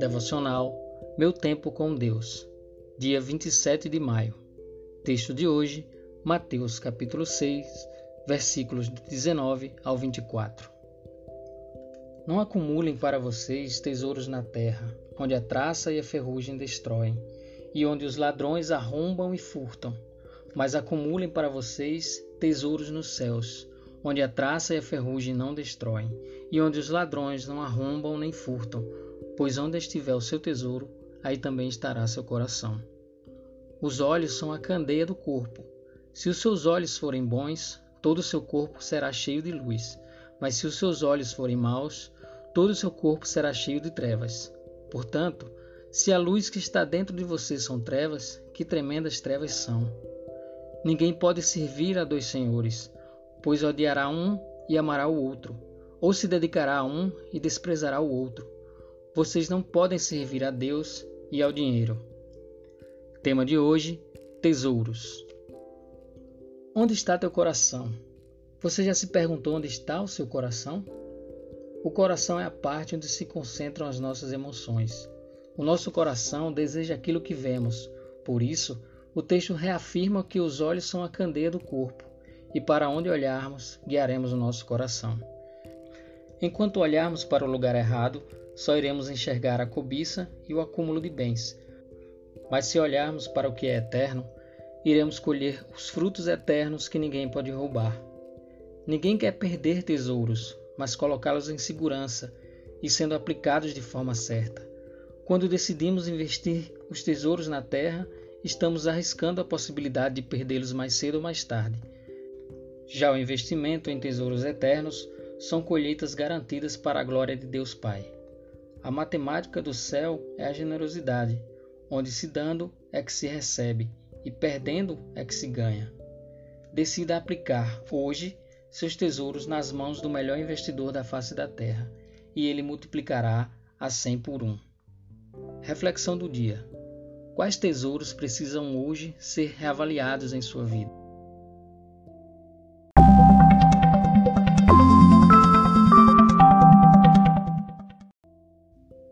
Devocional Meu Tempo com Deus, dia 27 de maio. Texto de hoje, Mateus capítulo 6, versículos de 19 ao 24. Não acumulem para vocês tesouros na terra, onde a traça e a ferrugem destroem, e onde os ladrões arrombam e furtam, mas acumulem para vocês tesouros nos céus, onde a traça e a ferrugem não destroem, e onde os ladrões não arrombam nem furtam, pois onde estiver o seu tesouro, aí também estará seu coração. Os olhos são a candeia do corpo. Se os seus olhos forem bons, todo o seu corpo será cheio de luz, mas se os seus olhos forem maus, todo o seu corpo será cheio de trevas. Portanto, se a luz que está dentro de você são trevas, que tremendas trevas são. Ninguém pode servir a dois senhores, pois odiará um e amará o outro, ou se dedicará a um e desprezará o outro. Vocês não podem servir a Deus e ao dinheiro. Tema de hoje: Tesouros. Onde está teu coração? Você já se perguntou onde está o seu coração? O coração é a parte onde se concentram as nossas emoções. O nosso coração deseja aquilo que vemos, por isso, o texto reafirma que os olhos são a candeia do corpo e para onde olharmos, guiaremos o nosso coração. Enquanto olharmos para o lugar errado, só iremos enxergar a cobiça e o acúmulo de bens. Mas se olharmos para o que é eterno, iremos colher os frutos eternos que ninguém pode roubar. Ninguém quer perder tesouros, mas colocá-los em segurança e sendo aplicados de forma certa. Quando decidimos investir os tesouros na terra, estamos arriscando a possibilidade de perdê-los mais cedo ou mais tarde. Já o investimento em tesouros eternos são colheitas garantidas para a glória de Deus Pai. A matemática do céu é a generosidade, onde se dando é que se recebe e perdendo é que se ganha. Decida aplicar hoje seus tesouros nas mãos do melhor investidor da face da terra, e ele multiplicará a cem por um. Reflexão do dia: Quais tesouros precisam hoje ser reavaliados em sua vida?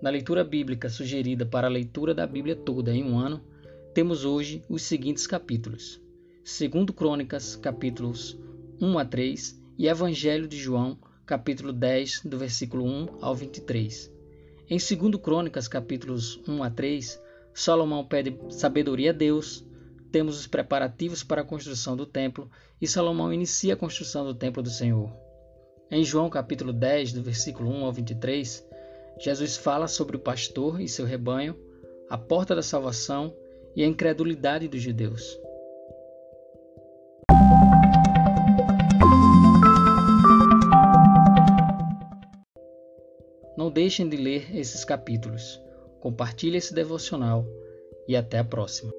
Na leitura bíblica sugerida para a leitura da Bíblia toda em um ano, temos hoje os seguintes capítulos: 2 Crônicas, capítulos 1 a 3 e Evangelho de João, capítulo 10, do versículo 1 ao 23. Em 2 Crônicas, capítulos 1 a 3, Salomão pede sabedoria a Deus, temos os preparativos para a construção do templo e Salomão inicia a construção do templo do Senhor. Em João capítulo 10, do versículo 1 ao 23, Jesus fala sobre o pastor e seu rebanho, a porta da salvação e a incredulidade dos judeus. Não deixem de ler esses capítulos. Compartilhe esse devocional e até a próxima.